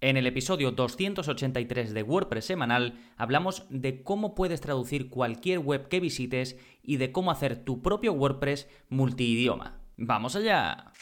En el episodio 283 de WordPress semanal hablamos de cómo puedes traducir cualquier web que visites y de cómo hacer tu propio WordPress multidioma. ¡Vamos allá!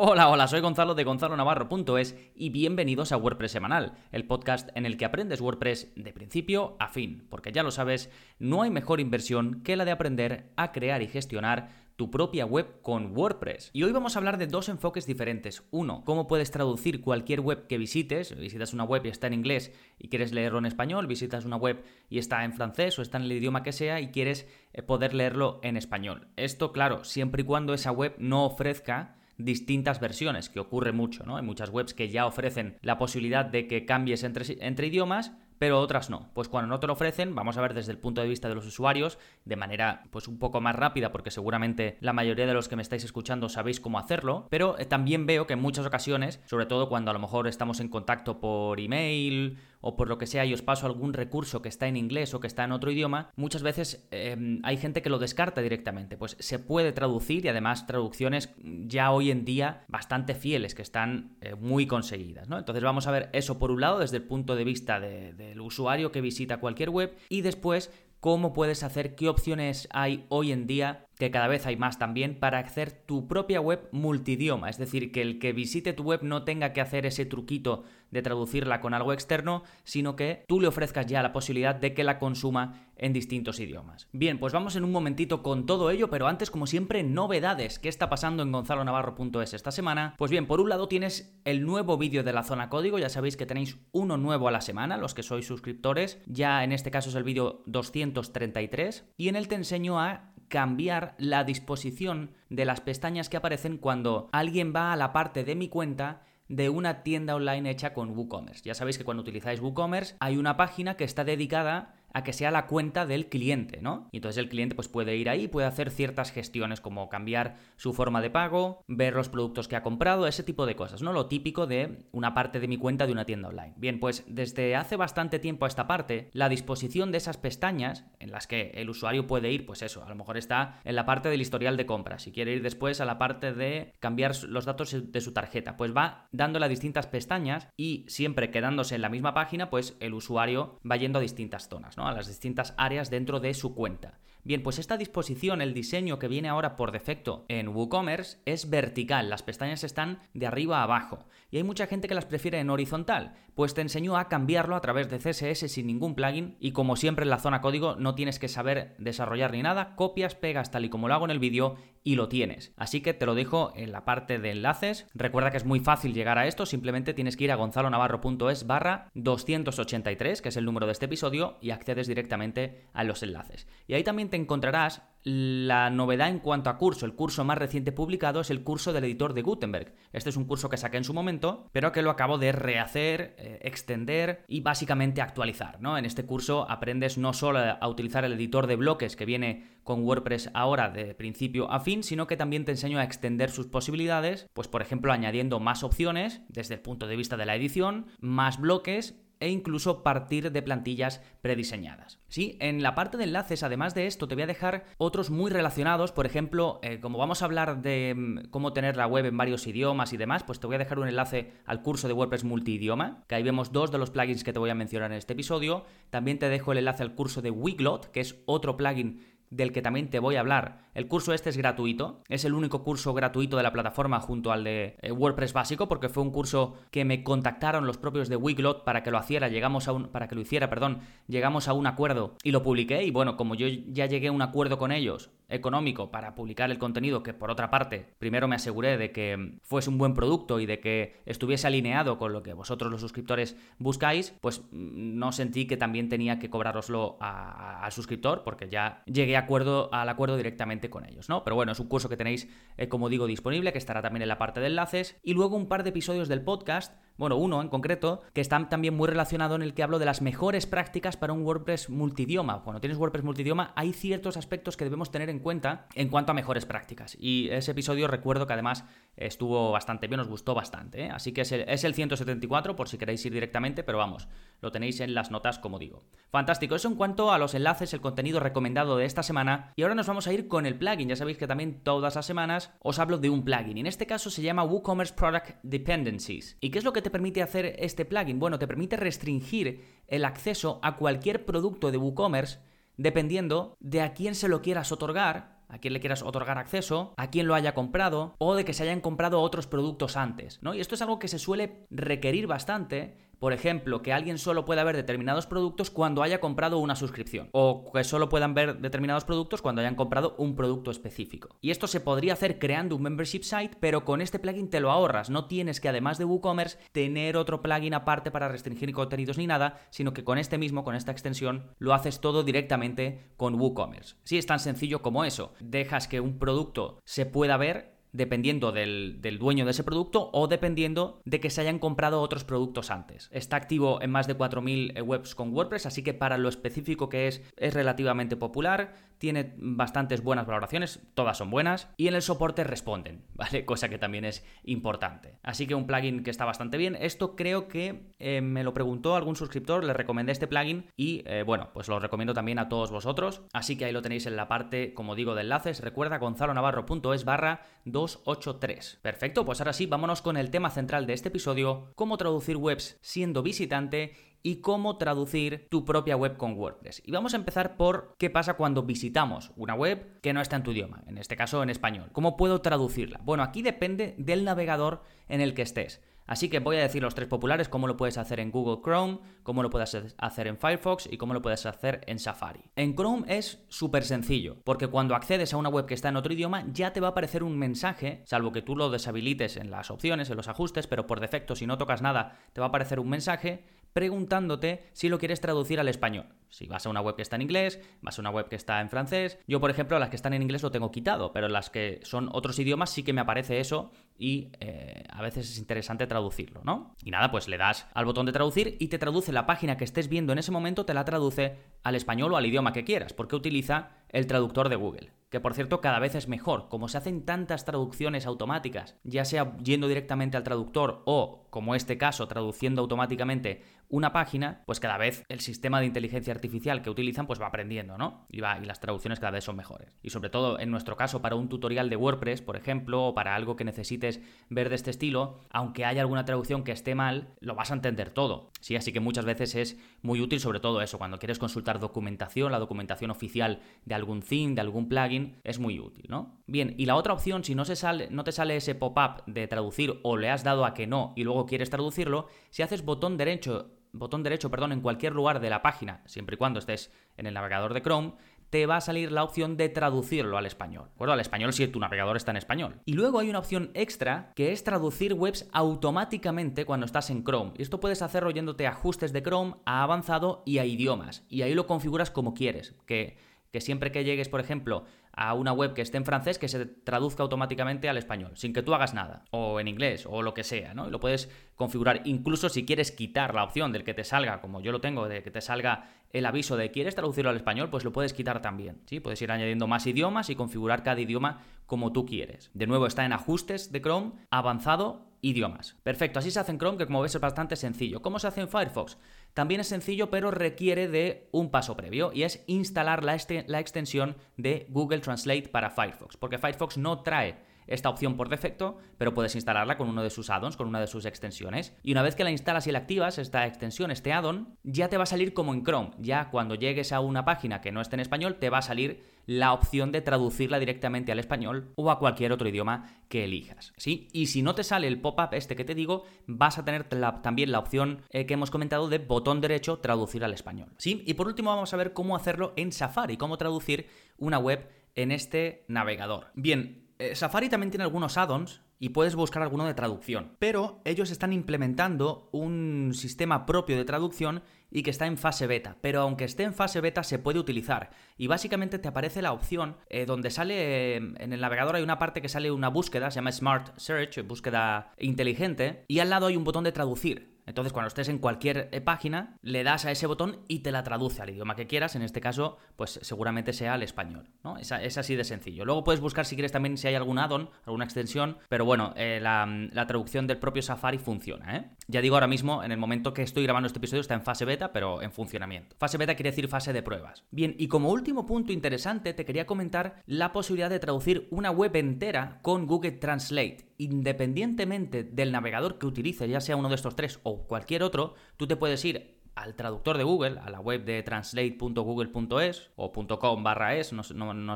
Hola, hola, soy Gonzalo de gonzalonavarro.es y bienvenidos a WordPress Semanal, el podcast en el que aprendes WordPress de principio a fin, porque ya lo sabes, no hay mejor inversión que la de aprender a crear y gestionar tu propia web con WordPress. Y hoy vamos a hablar de dos enfoques diferentes. Uno, cómo puedes traducir cualquier web que visites. Visitas una web y está en inglés y quieres leerlo en español, visitas una web y está en francés o está en el idioma que sea y quieres eh, poder leerlo en español. Esto, claro, siempre y cuando esa web no ofrezca distintas versiones, que ocurre mucho, ¿no? Hay muchas webs que ya ofrecen la posibilidad de que cambies entre, entre idiomas, pero otras no. Pues cuando no te lo ofrecen, vamos a ver desde el punto de vista de los usuarios, de manera pues un poco más rápida, porque seguramente la mayoría de los que me estáis escuchando sabéis cómo hacerlo, pero eh, también veo que en muchas ocasiones, sobre todo cuando a lo mejor estamos en contacto por email o por lo que sea y os paso algún recurso que está en inglés o que está en otro idioma, muchas veces em, hay gente que lo descarta directamente. Pues se puede traducir y además traducciones ya hoy en día bastante fieles, que están eh, muy conseguidas. ¿no? Entonces vamos a ver eso por un lado desde el punto de vista del usuario que visita cualquier web y después cómo puedes hacer, qué opciones hay hoy en día que cada vez hay más también, para hacer tu propia web multidioma. Es decir, que el que visite tu web no tenga que hacer ese truquito de traducirla con algo externo, sino que tú le ofrezcas ya la posibilidad de que la consuma en distintos idiomas. Bien, pues vamos en un momentito con todo ello, pero antes, como siempre, novedades. ¿Qué está pasando en gonzalonavarro.es esta semana? Pues bien, por un lado tienes el nuevo vídeo de la zona código, ya sabéis que tenéis uno nuevo a la semana, los que sois suscriptores, ya en este caso es el vídeo 233, y en él te enseño a cambiar la disposición de las pestañas que aparecen cuando alguien va a la parte de mi cuenta de una tienda online hecha con WooCommerce. Ya sabéis que cuando utilizáis WooCommerce hay una página que está dedicada a que sea la cuenta del cliente, ¿no? Y entonces el cliente pues puede ir ahí, puede hacer ciertas gestiones como cambiar su forma de pago, ver los productos que ha comprado, ese tipo de cosas, ¿no? Lo típico de una parte de mi cuenta de una tienda online. Bien, pues desde hace bastante tiempo a esta parte, la disposición de esas pestañas en las que el usuario puede ir, pues eso, a lo mejor está en la parte del historial de compras, si quiere ir después a la parte de cambiar los datos de su tarjeta, pues va dándole a distintas pestañas y siempre quedándose en la misma página, pues el usuario va yendo a distintas zonas a las distintas áreas dentro de su cuenta. Bien, pues esta disposición, el diseño que viene ahora por defecto en WooCommerce es vertical, las pestañas están de arriba a abajo y hay mucha gente que las prefiere en horizontal, pues te enseño a cambiarlo a través de CSS sin ningún plugin y como siempre en la zona código no tienes que saber desarrollar ni nada, copias, pegas tal y como lo hago en el vídeo y lo tienes. Así que te lo dejo en la parte de enlaces. Recuerda que es muy fácil llegar a esto, simplemente tienes que ir a gonzalonavarro.es barra 283, que es el número de este episodio, y accedes directamente a los enlaces. Y ahí también te encontrarás la novedad en cuanto a curso. El curso más reciente publicado es el curso del editor de Gutenberg. Este es un curso que saqué en su momento, pero que lo acabo de rehacer, eh, extender y básicamente actualizar. ¿no? En este curso aprendes no solo a utilizar el editor de bloques que viene con WordPress ahora de principio a fin, sino que también te enseño a extender sus posibilidades, pues por ejemplo añadiendo más opciones desde el punto de vista de la edición, más bloques e incluso partir de plantillas prediseñadas. Sí, en la parte de enlaces, además de esto, te voy a dejar otros muy relacionados, por ejemplo, eh, como vamos a hablar de mm, cómo tener la web en varios idiomas y demás, pues te voy a dejar un enlace al curso de WordPress multidioma, que ahí vemos dos de los plugins que te voy a mencionar en este episodio. También te dejo el enlace al curso de Wiglot, que es otro plugin del que también te voy a hablar. El curso este es gratuito, es el único curso gratuito de la plataforma junto al de eh, WordPress básico, porque fue un curso que me contactaron los propios de Wiglot para que lo hiciera, llegamos a un, para que lo hiciera, perdón, llegamos a un acuerdo y lo publiqué. Y bueno, como yo ya llegué a un acuerdo con ellos económico para publicar el contenido, que por otra parte, primero me aseguré de que fuese un buen producto y de que estuviese alineado con lo que vosotros los suscriptores buscáis, pues mm, no sentí que también tenía que cobraroslo al suscriptor, porque ya llegué acuerdo, al acuerdo directamente con ellos, ¿no? Pero bueno, es un curso que tenéis, eh, como digo, disponible, que estará también en la parte de enlaces. Y luego un par de episodios del podcast bueno, uno en concreto, que está también muy relacionado en el que hablo de las mejores prácticas para un WordPress multidioma. Cuando tienes WordPress multidioma hay ciertos aspectos que debemos tener en en cuenta en cuanto a mejores prácticas. Y ese episodio recuerdo que además estuvo bastante bien, os gustó bastante. ¿eh? Así que es el, es el 174 por si queréis ir directamente, pero vamos, lo tenéis en las notas como digo. Fantástico, eso en cuanto a los enlaces, el contenido recomendado de esta semana. Y ahora nos vamos a ir con el plugin. Ya sabéis que también todas las semanas os hablo de un plugin. Y en este caso se llama WooCommerce Product Dependencies. ¿Y qué es lo que te permite hacer este plugin? Bueno, te permite restringir el acceso a cualquier producto de WooCommerce dependiendo de a quién se lo quieras otorgar a quién le quieras otorgar acceso, a quién lo haya comprado o de que se hayan comprado otros productos antes, ¿no? Y esto es algo que se suele requerir bastante por ejemplo, que alguien solo pueda ver determinados productos cuando haya comprado una suscripción. O que solo puedan ver determinados productos cuando hayan comprado un producto específico. Y esto se podría hacer creando un membership site, pero con este plugin te lo ahorras. No tienes que, además de WooCommerce, tener otro plugin aparte para restringir contenidos ni nada, sino que con este mismo, con esta extensión, lo haces todo directamente con WooCommerce. Sí, es tan sencillo como eso. Dejas que un producto se pueda ver dependiendo del, dueño de ese producto o dependiendo de que se hayan comprado otros productos antes. Está activo en más de 4.000 eh, webs con WordPress, así que para lo específico que es, es relativamente popular, tiene bastantes buenas valoraciones, todas son buenas, y en el soporte responden, ¿vale? Cosa que también es importante. Así que un plugin que está bastante bien. Esto creo que eh, me lo preguntó algún suscriptor, le recomendé este plugin y eh, bueno, pues lo recomiendo también a todos vosotros. Así que ahí lo tenéis en la parte, como digo, de enlaces. Recuerda gonzalonavarro.es barra 283. Perfecto, pues ahora sí, vámonos con el tema central de este episodio, cómo traducir webs siendo visitante y cómo traducir tu propia web con WordPress. Y vamos a empezar por qué pasa cuando visitamos una web que no está en tu idioma, en este caso en español. ¿Cómo puedo traducirla? Bueno, aquí depende del navegador en el que estés. Así que voy a decir los tres populares, cómo lo puedes hacer en Google Chrome, cómo lo puedes hacer en Firefox y cómo lo puedes hacer en Safari. En Chrome es súper sencillo, porque cuando accedes a una web que está en otro idioma ya te va a aparecer un mensaje, salvo que tú lo deshabilites en las opciones, en los ajustes, pero por defecto si no tocas nada te va a aparecer un mensaje preguntándote si lo quieres traducir al español. Si vas a una web que está en inglés, vas a una web que está en francés. Yo, por ejemplo, las que están en inglés lo tengo quitado, pero las que son otros idiomas sí que me aparece eso y eh, a veces es interesante traducirlo, ¿no? Y nada, pues le das al botón de traducir y te traduce la página que estés viendo en ese momento, te la traduce al español o al idioma que quieras, porque utiliza el traductor de Google que por cierto cada vez es mejor. Como se hacen tantas traducciones automáticas, ya sea yendo directamente al traductor o, como este caso, traduciendo automáticamente una página, pues cada vez el sistema de inteligencia artificial que utilizan pues va aprendiendo, ¿no? Y, va, y las traducciones cada vez son mejores. Y sobre todo en nuestro caso, para un tutorial de WordPress, por ejemplo, o para algo que necesites ver de este estilo, aunque haya alguna traducción que esté mal, lo vas a entender todo. Sí, así que muchas veces es muy útil sobre todo eso, cuando quieres consultar documentación, la documentación oficial de algún theme, de algún plugin, es muy útil, ¿no? Bien, y la otra opción, si no, se sale, no te sale ese pop-up de traducir o le has dado a que no y luego quieres traducirlo, si haces botón derecho botón derecho, perdón, en cualquier lugar de la página, siempre y cuando estés en el navegador de Chrome, te va a salir la opción de traducirlo al español. Bueno, al español si tu navegador está en español. Y luego hay una opción extra que es traducir webs automáticamente cuando estás en Chrome. Y esto puedes hacerlo yéndote a ajustes de Chrome, a avanzado y a idiomas. Y ahí lo configuras como quieres. Que que siempre que llegues, por ejemplo, a una web que esté en francés, que se traduzca automáticamente al español, sin que tú hagas nada, o en inglés, o lo que sea, ¿no? Y lo puedes configurar, incluso si quieres quitar la opción del que te salga, como yo lo tengo, de que te salga el aviso de quieres traducirlo al español, pues lo puedes quitar también, ¿sí? Puedes ir añadiendo más idiomas y configurar cada idioma como tú quieres. De nuevo, está en ajustes de Chrome, avanzado, idiomas. Perfecto, así se hace en Chrome, que como ves es bastante sencillo. ¿Cómo se hace en Firefox? También es sencillo, pero requiere de un paso previo y es instalar la, la extensión de Google Translate para Firefox, porque Firefox no trae esta opción por defecto, pero puedes instalarla con uno de sus addons, con una de sus extensiones. Y una vez que la instalas y la activas, esta extensión, este addon, ya te va a salir como en Chrome. Ya cuando llegues a una página que no esté en español, te va a salir la opción de traducirla directamente al español o a cualquier otro idioma que elijas. ¿sí? Y si no te sale el pop-up este que te digo, vas a tener también la opción eh, que hemos comentado de botón derecho traducir al español. ¿sí? Y por último vamos a ver cómo hacerlo en Safari, cómo traducir una web en este navegador. Bien, eh, Safari también tiene algunos add-ons y puedes buscar alguno de traducción, pero ellos están implementando un sistema propio de traducción y que está en fase beta, pero aunque esté en fase beta se puede utilizar y básicamente te aparece la opción eh, donde sale en el navegador hay una parte que sale una búsqueda, se llama Smart Search, búsqueda inteligente, y al lado hay un botón de traducir. Entonces, cuando estés en cualquier eh, página, le das a ese botón y te la traduce al idioma que quieras. En este caso, pues seguramente sea al español, ¿no? Es, así de sencillo. Luego puedes buscar si quieres también si hay algún add-on, alguna extensión, pero bueno, eh, la, la, traducción del propio Safari funciona, ¿eh? Ya digo ahora mismo, en el momento que estoy grabando este episodio está en fase beta, pero en funcionamiento. Fase beta quiere decir fase de pruebas. Bien, y como último punto interesante, te quería comentar la posibilidad de traducir una web entera con Google Translate independientemente del navegador que utilices, ya sea uno de estos tres o cualquier otro, tú te puedes ir al traductor de Google, a la web de translate.google.es o .com barra es, no,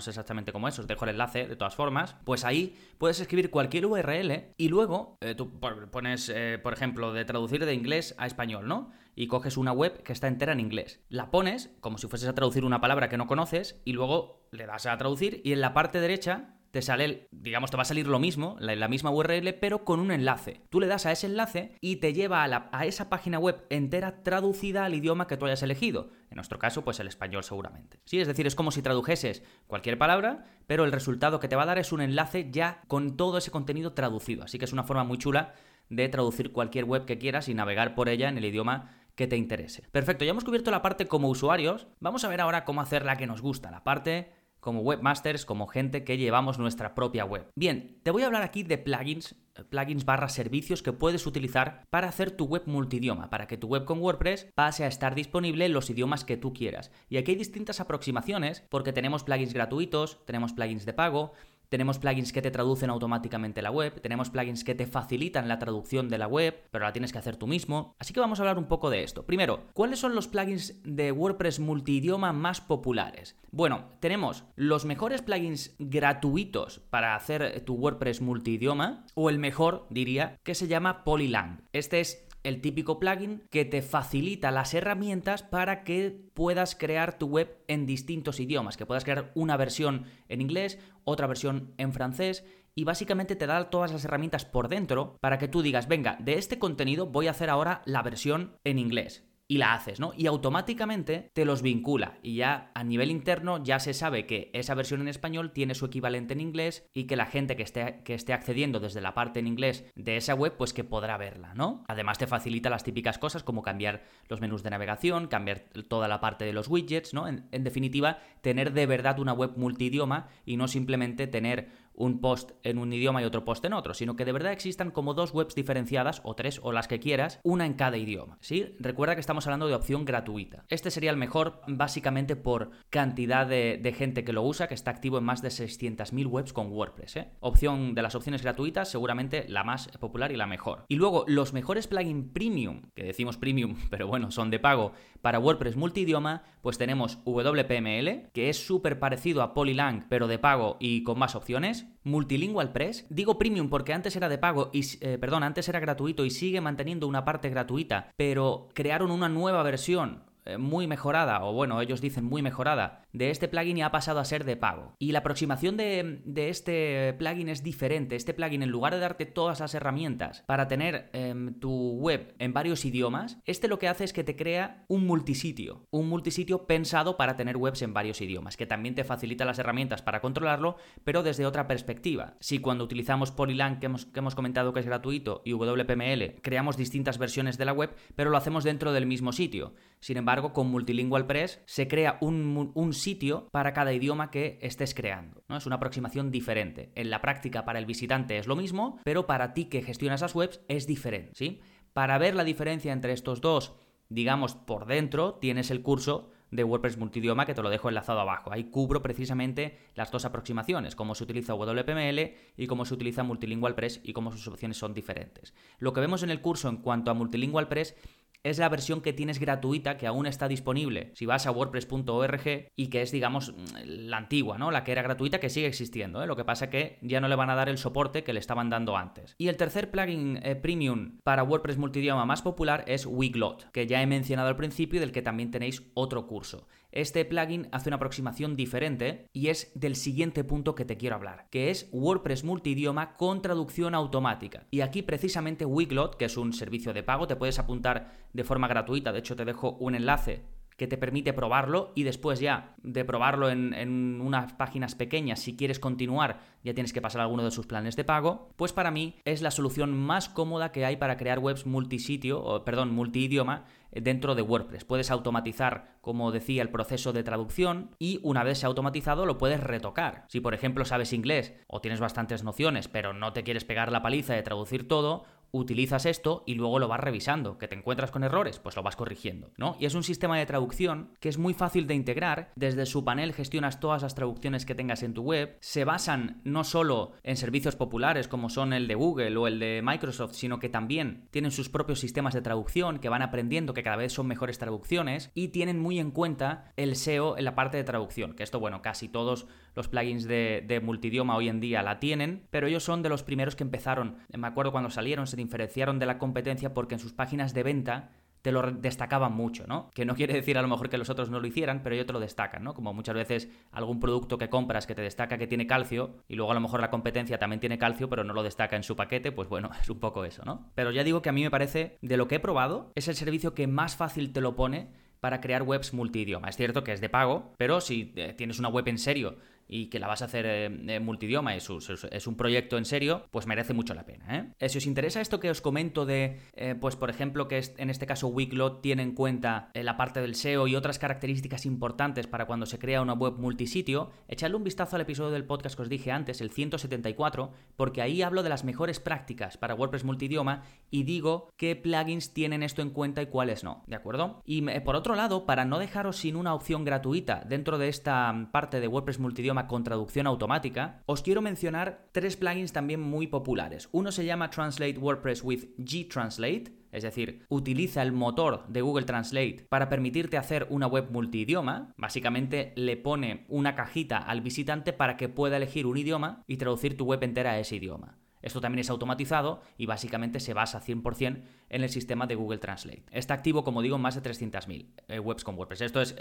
sé exactamente cómo es, os dejo el enlace de todas formas, pues ahí puedes escribir cualquier URL y luego eh, tú pones, eh, por ejemplo, de traducir de inglés a español, ¿no? Y coges una web que está entera en inglés. La pones como si fueses a traducir una palabra que no conoces y luego le das a traducir y en la parte derecha te sale, digamos, te va a salir lo mismo, la, misma URL, pero con un enlace. Tú le das a ese enlace y te lleva a, a, esa página web entera traducida al idioma que tú hayas elegido. En nuestro caso, pues el español seguramente. Sí, es decir, es como si tradujeses cualquier palabra, pero el resultado que te va a dar es un enlace ya con todo ese contenido traducido. Así que es una forma muy chula de traducir cualquier web que quieras y navegar por ella en el idioma que te interese. Perfecto, ya hemos cubierto la parte como usuarios. Vamos a ver ahora cómo hacer la que nos gusta, la parte como webmasters, como gente que llevamos nuestra propia web. Bien, te voy a hablar aquí de plugins, eh, plugins barra servicios que puedes utilizar para hacer tu web multidioma, para que tu web con WordPress pase a estar disponible en los idiomas que tú quieras. Y aquí hay distintas aproximaciones porque tenemos plugins gratuitos, tenemos plugins de pago, tenemos plugins que te traducen automáticamente la web, tenemos plugins que te facilitan la traducción de la web, pero la tienes que hacer tú mismo. Así que vamos a hablar un poco de esto. Primero, ¿cuáles son los plugins de WordPress multidioma más populares? Bueno, tenemos los mejores plugins gratuitos para hacer tu WordPress multidioma, o el mejor, diría, que se llama Polylang. Este es el típico plugin que te facilita las herramientas para que puedas crear tu web en distintos idiomas, que puedas crear una versión en inglés, otra versión en francés y básicamente te da todas las herramientas por dentro para que tú digas, venga, de este contenido voy a hacer ahora la versión en inglés y la haces, ¿no? Y automáticamente te los vincula y ya a nivel interno ya se sabe que esa versión en español tiene su equivalente en inglés y que la gente que esté, que esté accediendo desde la parte en inglés de esa web pues que podrá verla, ¿no? Además te facilita las típicas cosas como cambiar los menús de navegación, cambiar toda la parte de los widgets, ¿no? En, en definitiva, tener de verdad una web multidioma y no simplemente tener un post en un idioma y otro post en otro, sino que de verdad existan como dos webs diferenciadas, o tres, o las que quieras, una en cada idioma. ¿sí? Recuerda que estamos hablando de opción gratuita. Este sería el mejor básicamente por cantidad de, gente que lo usa, que está activo en más de 600.000 webs con WordPress. ¿eh? Opción de las opciones gratuitas, seguramente la más popular y la mejor. Y luego, los mejores plugins premium, que decimos premium, pero bueno, son de pago, para WordPress multidioma, pues tenemos WPML, que es súper parecido a Polylang, pero de pago y con más opciones. Multilingual Press, digo premium porque antes era de pago y eh, perdón, antes era gratuito y sigue manteniendo una parte gratuita, pero crearon una nueva versión eh, muy mejorada, o bueno, ellos dicen muy mejorada, de este plugin y ha pasado a ser de pago. Y la aproximación de, este plugin es diferente. Este plugin, en lugar de darte todas las herramientas para tener em, tu web en varios idiomas, este lo que hace es que te crea un multisitio. Un multisitio pensado para tener webs en varios idiomas, que también te facilita las herramientas para controlarlo, pero desde otra perspectiva. Si cuando utilizamos Polylang, que hemos, que hemos comentado que es gratuito, y WPML, creamos distintas versiones de la web, pero lo hacemos dentro del mismo sitio. Sin embargo, con Multilingual Press se crea un, un sitio para cada idioma que estés creando. ¿no? Es una aproximación diferente. En la práctica para el visitante es lo mismo, pero para ti que gestionas las webs es diferente. ¿sí? Para ver la diferencia entre estos dos, digamos, por dentro, tienes el curso de WordPress multidioma que te lo dejo enlazado abajo. Ahí cubro precisamente las dos aproximaciones, cómo se utiliza WPML y cómo se utiliza Multilingual Press y cómo sus opciones son diferentes. Lo que vemos en el curso en cuanto a Multilingual Press es la versión que tienes gratuita, que aún está disponible si vas a wordpress.org y que es, digamos, la antigua, ¿no? La que era gratuita, que sigue existiendo, ¿eh? Lo que pasa que ya no le van a dar el soporte que le estaban dando antes. Y el tercer plugin eh, premium para WordPress multidioma más popular es Wiglot, que ya he mencionado al principio y del que también tenéis otro curso. Este plugin hace una aproximación diferente y es del siguiente punto que te quiero hablar, que es WordPress multidioma con traducción automática. Y aquí precisamente Wiglot, que es un servicio de pago, te puedes apuntar de forma gratuita, de hecho te dejo un enlace que te permite probarlo y después ya de probarlo en, unas páginas pequeñas, si quieres continuar, ya tienes que pasar alguno de sus planes de pago, pues para mí es la solución más cómoda que hay para crear webs multisitio, o, perdón, multidioma dentro de WordPress. Puedes automatizar, como decía, el proceso de traducción y una vez se automatizado lo puedes retocar. Si por ejemplo sabes inglés o tienes bastantes nociones, pero no te quieres pegar la paliza de traducir todo, utilizas esto y luego lo vas revisando. ¿Que te encuentras con errores? Pues lo vas corrigiendo, ¿no? Y es un sistema de traducción que es muy fácil de integrar. Desde su panel gestionas todas las traducciones que tengas en tu web. Se basan no solo en servicios populares como son el de Google o el de Microsoft, sino que también tienen sus propios sistemas de traducción que van aprendiendo que cada vez son mejores traducciones y tienen muy en cuenta el SEO en la parte de traducción, que esto, bueno, casi todos los plugins de, de multidioma hoy en día la tienen, pero ellos son de los primeros que empezaron. Me acuerdo cuando salieron, se diferenciaron de la competencia porque en sus páginas de venta te lo destacaban mucho, ¿no? Que no quiere decir a lo mejor que los otros no lo hicieran, pero ellos te lo destacan, ¿no? Como muchas veces algún producto que compras que te destaca que tiene calcio y luego a lo mejor la competencia también tiene calcio, pero no lo destaca en su paquete, pues bueno, es un poco eso, ¿no? Pero ya digo que a mí me parece, de lo que he probado, es el servicio que más fácil te lo pone para crear webs multidioma. Es cierto que es de pago, pero si eh, tienes una web en serio y que la vas a hacer en multidioma, es, es, un proyecto en serio, pues merece mucho la pena. ¿eh? ¿eh? Si os interesa esto que os comento de, eh, pues por ejemplo, que en este caso Wiglot tiene en cuenta eh, la parte del SEO y otras características importantes para cuando se crea una web multisitio, echadle un vistazo al episodio del podcast que os dije antes, el 174, porque ahí hablo de las mejores prácticas para WordPress multidioma y digo qué plugins tienen esto en cuenta y cuáles no, ¿de acuerdo? Y por otro lado, para no dejaros sin una opción gratuita dentro de esta parte de WordPress multidioma, con traducción automática, os quiero mencionar tres plugins también muy populares. Uno se llama Translate WordPress with G-Translate, es decir, utiliza el motor de Google Translate para permitirte hacer una web multidioma. Básicamente le pone una cajita al visitante para que pueda elegir un idioma y traducir tu web entera a ese idioma. Esto también es automatizado y básicamente se basa 100% en el sistema de Google Translate. Está activo, como digo, en más de 300.000 eh, webs con WordPress. Esto es...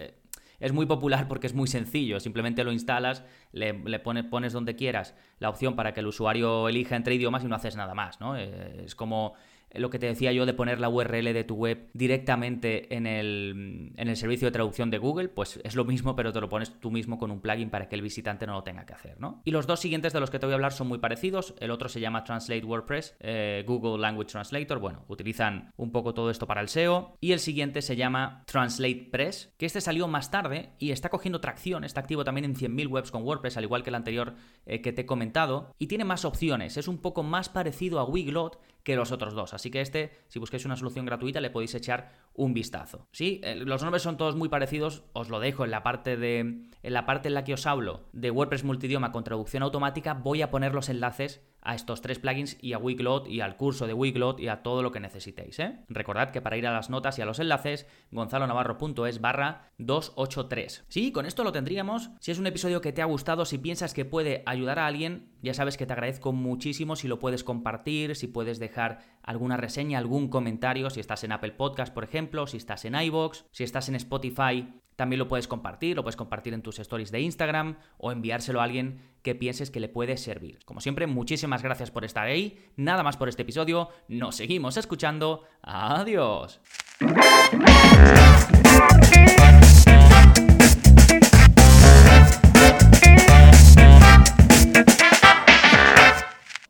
Es muy popular porque es muy sencillo. Simplemente lo instalas, le, pones donde quieras la opción para que el usuario elija entre idiomas y no haces nada más, ¿no? Eh, es como lo que te decía yo de poner la URL de tu web directamente en el, en el, servicio de traducción de Google, pues es lo mismo, pero te lo pones tú mismo con un plugin para que el visitante no lo tenga que hacer, ¿no? Y los dos siguientes de los que te voy a hablar son muy parecidos. El otro se llama Translate WordPress, eh, Google Language Translator. Bueno, utilizan un poco todo esto para el SEO. Y el siguiente se llama Translate Press, que este salió más tarde y está cogiendo tracción. Está activo también en 100.000 webs con WordPress, al igual que el anterior eh, que te he comentado. Y tiene más opciones. Es un poco más parecido a Wiglot que los otros dos. Así que este, si busquáis una solución gratuita, le podéis echar un vistazo. Sí, eh, los nombres son todos muy parecidos, os lo dejo en la parte de en la parte en la que os hablo de WordPress multidioma con traducción automática, voy a poner los enlaces a estos tres plugins y a Wiglot y al curso de Wiglot y a todo lo que necesitéis. ¿eh? Recordad que para ir a las notas y a los enlaces, gonzalonavarro.es barra 283. Sí, con esto lo tendríamos. Si es un episodio que te ha gustado, si piensas que puede ayudar a alguien, ya sabes que te agradezco muchísimo si lo puedes compartir, si puedes dejar alguna reseña, algún comentario, si estás en Apple Podcast, por ejemplo, si estás en iVoox, si estás en Spotify, también lo puedes compartir, lo puedes compartir en tus stories de Instagram o enviárselo a alguien que pienses que le puede servir. Como siempre, muchísimas gracias por estar ahí. Nada más por este episodio. Nos seguimos escuchando. Adiós.